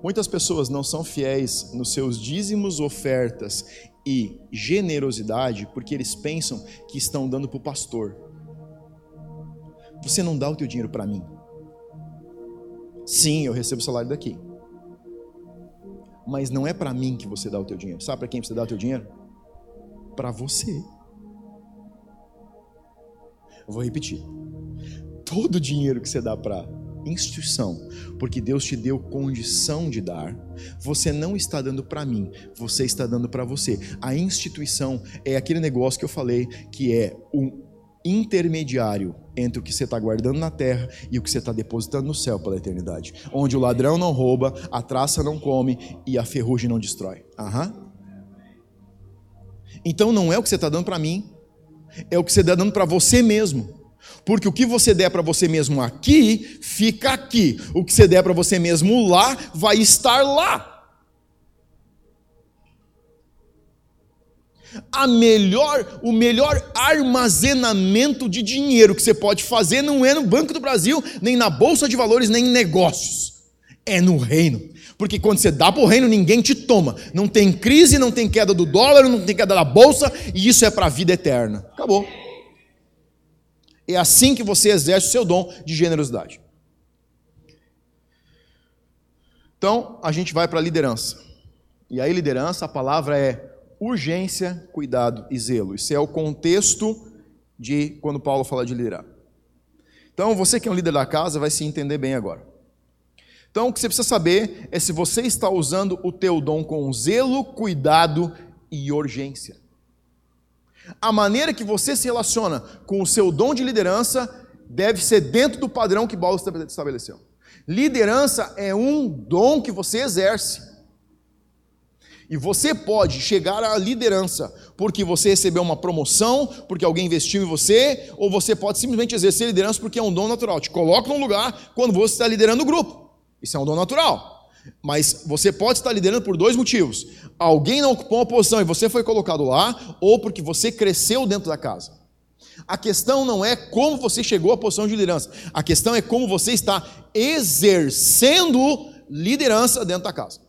Speaker 1: Muitas pessoas não são fiéis nos seus dízimos, ofertas e generosidade porque eles pensam que estão dando para o pastor. Você não dá o teu dinheiro para mim. Sim, eu recebo o salário daqui. Mas não é para mim que você dá o teu dinheiro. Sabe para quem você dá o teu dinheiro? Para você. Eu vou repetir. Todo o dinheiro que você dá para instituição, porque Deus te deu condição de dar, você não está dando para mim, você está dando para você. A instituição é aquele negócio que eu falei que é um intermediário entre o que você está guardando na terra e o que você está depositando no céu pela eternidade, onde o ladrão não rouba, a traça não come e a ferrugem não destrói. Aham. Então não é o que você está dando para mim, é o que você está dando para você mesmo. Porque o que você der para você mesmo aqui, fica aqui. O que você der para você mesmo lá, vai estar lá. A melhor, o melhor armazenamento de dinheiro que você pode fazer não é no Banco do Brasil, nem na bolsa de valores, nem em negócios. É no reino. Porque quando você dá para o reino, ninguém te toma. Não tem crise, não tem queda do dólar, não tem queda da bolsa, e isso é para a vida eterna. Acabou. É assim que você exerce o seu dom de generosidade. Então, a gente vai para a liderança. E aí, liderança, a palavra é urgência, cuidado e zelo. Isso é o contexto de quando Paulo fala de liderar. Então, você que é um líder da casa vai se entender bem agora. Então, o que você precisa saber é se você está usando o teu dom com zelo, cuidado e urgência. A maneira que você se relaciona com o seu dom de liderança deve ser dentro do padrão que Paulo estabeleceu. Liderança é um dom que você exerce. E você pode chegar à liderança porque você recebeu uma promoção, porque alguém investiu em você, ou você pode simplesmente exercer liderança porque é um dom natural. Te coloca num lugar quando você está liderando o grupo. Isso é um dom natural. Mas você pode estar liderando por dois motivos. Alguém não ocupou uma posição e você foi colocado lá, ou porque você cresceu dentro da casa. A questão não é como você chegou à posição de liderança, a questão é como você está exercendo liderança dentro da casa.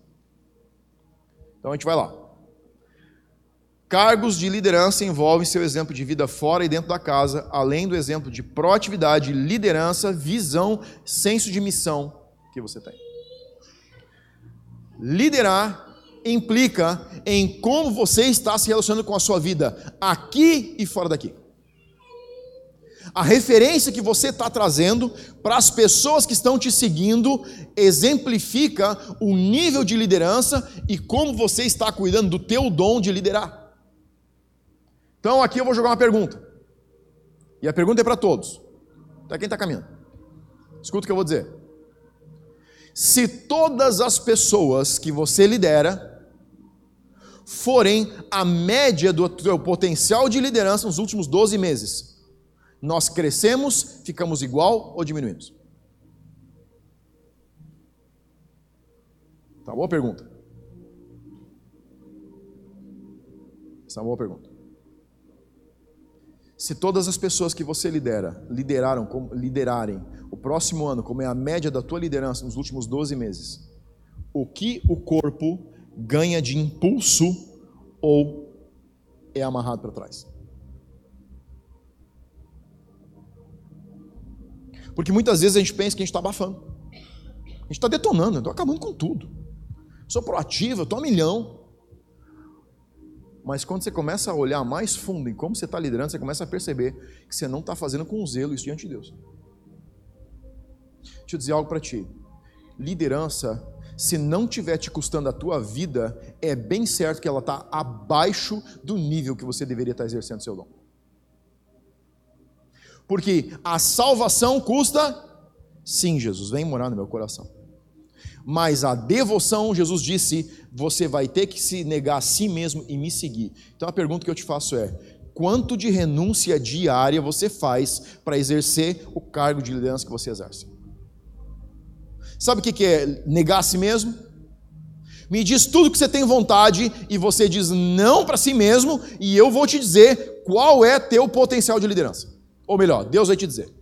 Speaker 1: Então a gente vai lá. Cargos de liderança envolvem seu exemplo de vida fora e dentro da casa, além do exemplo de proatividade, liderança, visão, senso de missão que você tem. Liderar implica em como você está se relacionando com a sua vida aqui e fora daqui. A referência que você está trazendo para as pessoas que estão te seguindo exemplifica o nível de liderança e como você está cuidando do teu dom de liderar. Então aqui eu vou jogar uma pergunta. E a pergunta é para todos. Para quem está caminhando. Escuta o que eu vou dizer. Se todas as pessoas que você lidera forem a média do teu potencial de liderança nos últimos 12 meses, nós crescemos, ficamos igual ou diminuímos? Tá boa pergunta. Essa é uma boa pergunta. Se todas as pessoas que você lidera lideraram, liderarem o próximo ano, como é a média da tua liderança nos últimos 12 meses, o que o corpo ganha de impulso ou é amarrado para trás? Porque muitas vezes a gente pensa que a gente está abafando. A gente está detonando, estou acabando com tudo. Sou proativo, estou a milhão. Mas quando você começa a olhar mais fundo em como você está liderando, você começa a perceber que você não está fazendo com zelo isso diante de Deus. Deixa eu dizer algo para ti. Liderança, se não tiver te custando a tua vida, é bem certo que ela está abaixo do nível que você deveria estar tá exercendo seu dom. Porque a salvação custa, sim, Jesus, vem morar no meu coração. Mas a devoção, Jesus disse, você vai ter que se negar a si mesmo e me seguir. Então a pergunta que eu te faço é: quanto de renúncia diária você faz para exercer o cargo de liderança que você exerce? Sabe o que é negar a si mesmo? Me diz tudo que você tem vontade e você diz não para si mesmo, e eu vou te dizer qual é teu potencial de liderança. Ou melhor, Deus vai te dizer.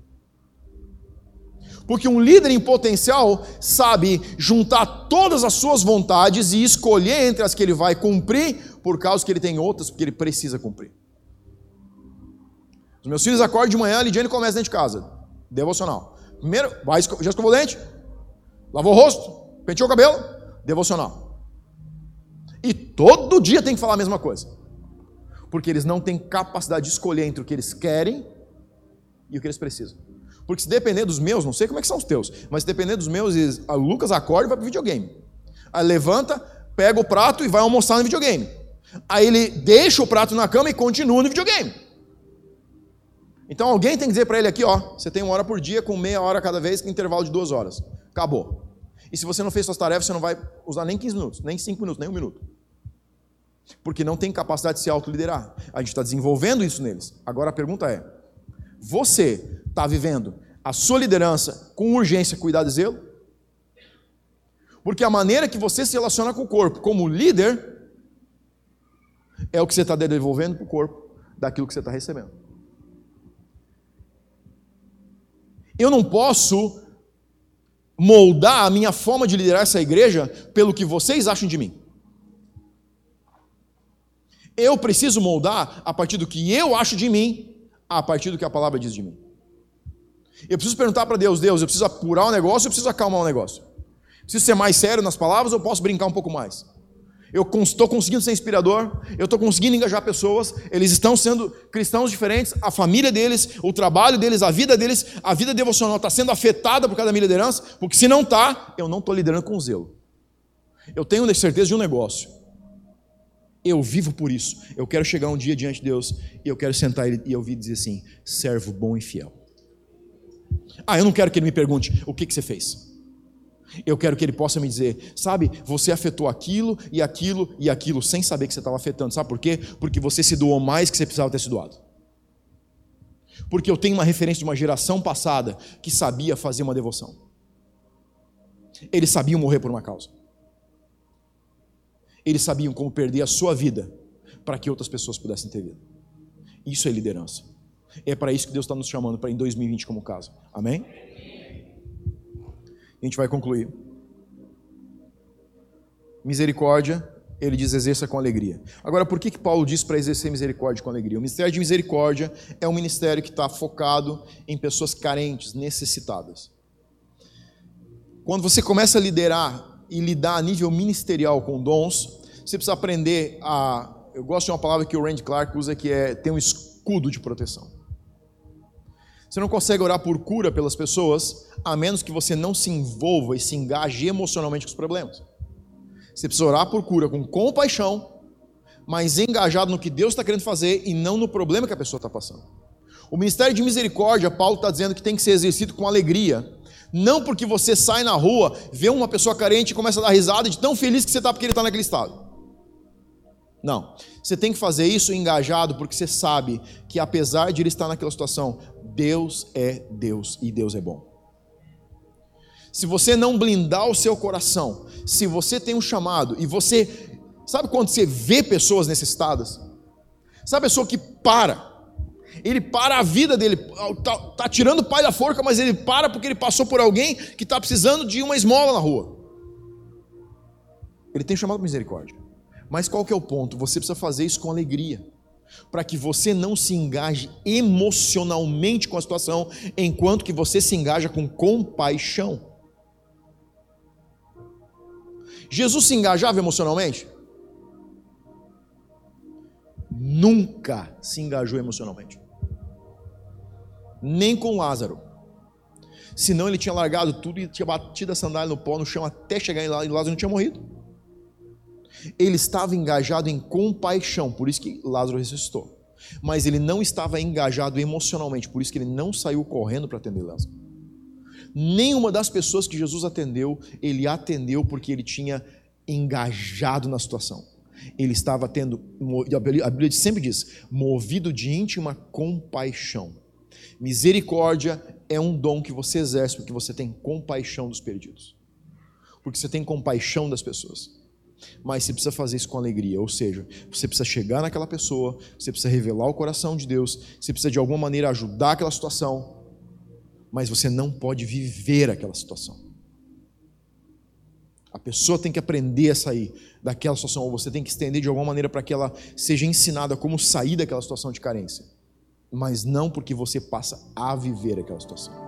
Speaker 1: Porque um líder em potencial sabe juntar todas as suas vontades e escolher entre as que ele vai cumprir, por causa que ele tem outras porque ele precisa cumprir. Os meus filhos acordam de manhã, a Lidiane começa dentro de casa. Devocional. Primeiro, vai, já escovou o dente? Lavou o rosto? Penteou o cabelo? Devocional. E todo dia tem que falar a mesma coisa. Porque eles não têm capacidade de escolher entre o que eles querem e o que eles precisam. Porque se depender dos meus, não sei como é que são os teus, mas se depender dos meus, o Lucas acorda e vai para o videogame. Aí levanta, pega o prato e vai almoçar no videogame. Aí ele deixa o prato na cama e continua no videogame. Então alguém tem que dizer para ele aqui, ó, você tem uma hora por dia com meia hora cada vez, com intervalo de duas horas. Acabou. E se você não fez suas tarefas, você não vai usar nem 15 minutos, nem 5 minutos, nem um minuto. Porque não tem capacidade de se autoliderar. A gente está desenvolvendo isso neles. Agora a pergunta é: você está vivendo a sua liderança com urgência, cuidado e zelo? Porque a maneira que você se relaciona com o corpo como líder é o que você está devolvendo para o corpo daquilo que você está recebendo. Eu não posso moldar a minha forma de liderar essa igreja pelo que vocês acham de mim. Eu preciso moldar a partir do que eu acho de mim, a partir do que a palavra diz de mim. Eu preciso perguntar para Deus: Deus, eu preciso apurar o negócio, eu preciso acalmar o negócio. Preciso ser mais sério nas palavras ou posso brincar um pouco mais? Eu estou conseguindo ser inspirador, eu estou conseguindo engajar pessoas, eles estão sendo cristãos diferentes, a família deles, o trabalho deles, a vida deles, a vida devocional está sendo afetada por causa da minha liderança, porque se não está, eu não estou liderando com zelo. Eu tenho certeza de um negócio. Eu vivo por isso. Eu quero chegar um dia diante de Deus e eu quero sentar e ouvir dizer assim: servo bom e fiel. Ah, eu não quero que ele me pergunte o que, que você fez. Eu quero que ele possa me dizer, sabe, você afetou aquilo e aquilo e aquilo sem saber que você estava afetando. Sabe por quê? Porque você se doou mais que você precisava ter se doado. Porque eu tenho uma referência de uma geração passada que sabia fazer uma devoção. Eles sabiam morrer por uma causa. Eles sabiam como perder a sua vida para que outras pessoas pudessem ter vida. Isso é liderança. É para isso que Deus está nos chamando para em 2020 como casa. Amém? A gente vai concluir. Misericórdia, ele diz exerça com alegria. Agora, por que, que Paulo diz para exercer misericórdia com alegria? O ministério de misericórdia é um ministério que está focado em pessoas carentes, necessitadas. Quando você começa a liderar e lidar a nível ministerial com dons, você precisa aprender a. Eu gosto de uma palavra que o Randy Clark usa que é ter um escudo de proteção. Você não consegue orar por cura pelas pessoas a menos que você não se envolva e se engaje emocionalmente com os problemas. Você precisa orar por cura com compaixão, mas engajado no que Deus está querendo fazer e não no problema que a pessoa está passando. O ministério de misericórdia, Paulo está dizendo que tem que ser exercido com alegria. Não porque você sai na rua, vê uma pessoa carente e começa a dar risada de tão feliz que você está porque ele está naquele estado. Não. Você tem que fazer isso engajado porque você sabe que apesar de ele estar naquela situação, Deus é Deus e Deus é bom. Se você não blindar o seu coração, se você tem um chamado e você. Sabe quando você vê pessoas necessitadas? Sabe a pessoa que para? Ele para a vida dele, tá, tá tirando o pai da forca, mas ele para porque ele passou por alguém que está precisando de uma esmola na rua. Ele tem chamado misericórdia. Mas qual que é o ponto? Você precisa fazer isso com alegria para que você não se engaje emocionalmente com a situação, enquanto que você se engaja com compaixão. Jesus se engajava emocionalmente? Nunca se engajou emocionalmente. Nem com Lázaro. Senão ele tinha largado tudo e tinha batido a sandália no pó, no chão, até chegar em lá e Lázaro não tinha morrido. Ele estava engajado em compaixão, por isso que Lázaro ressuscitou. Mas ele não estava engajado emocionalmente, por isso que ele não saiu correndo para atender Lázaro. nenhuma das pessoas que Jesus atendeu, ele atendeu porque ele tinha engajado na situação. Ele estava tendo, a Bíblia sempre diz, movido de íntima compaixão. Misericórdia é um dom que você exerce porque você tem compaixão dos perdidos. Porque você tem compaixão das pessoas. Mas você precisa fazer isso com alegria, ou seja, você precisa chegar naquela pessoa, você precisa revelar o coração de Deus, você precisa de alguma maneira ajudar aquela situação, mas você não pode viver aquela situação. A pessoa tem que aprender a sair daquela situação, ou você tem que estender de alguma maneira para que ela seja ensinada como sair daquela situação de carência, mas não porque você passa a viver aquela situação.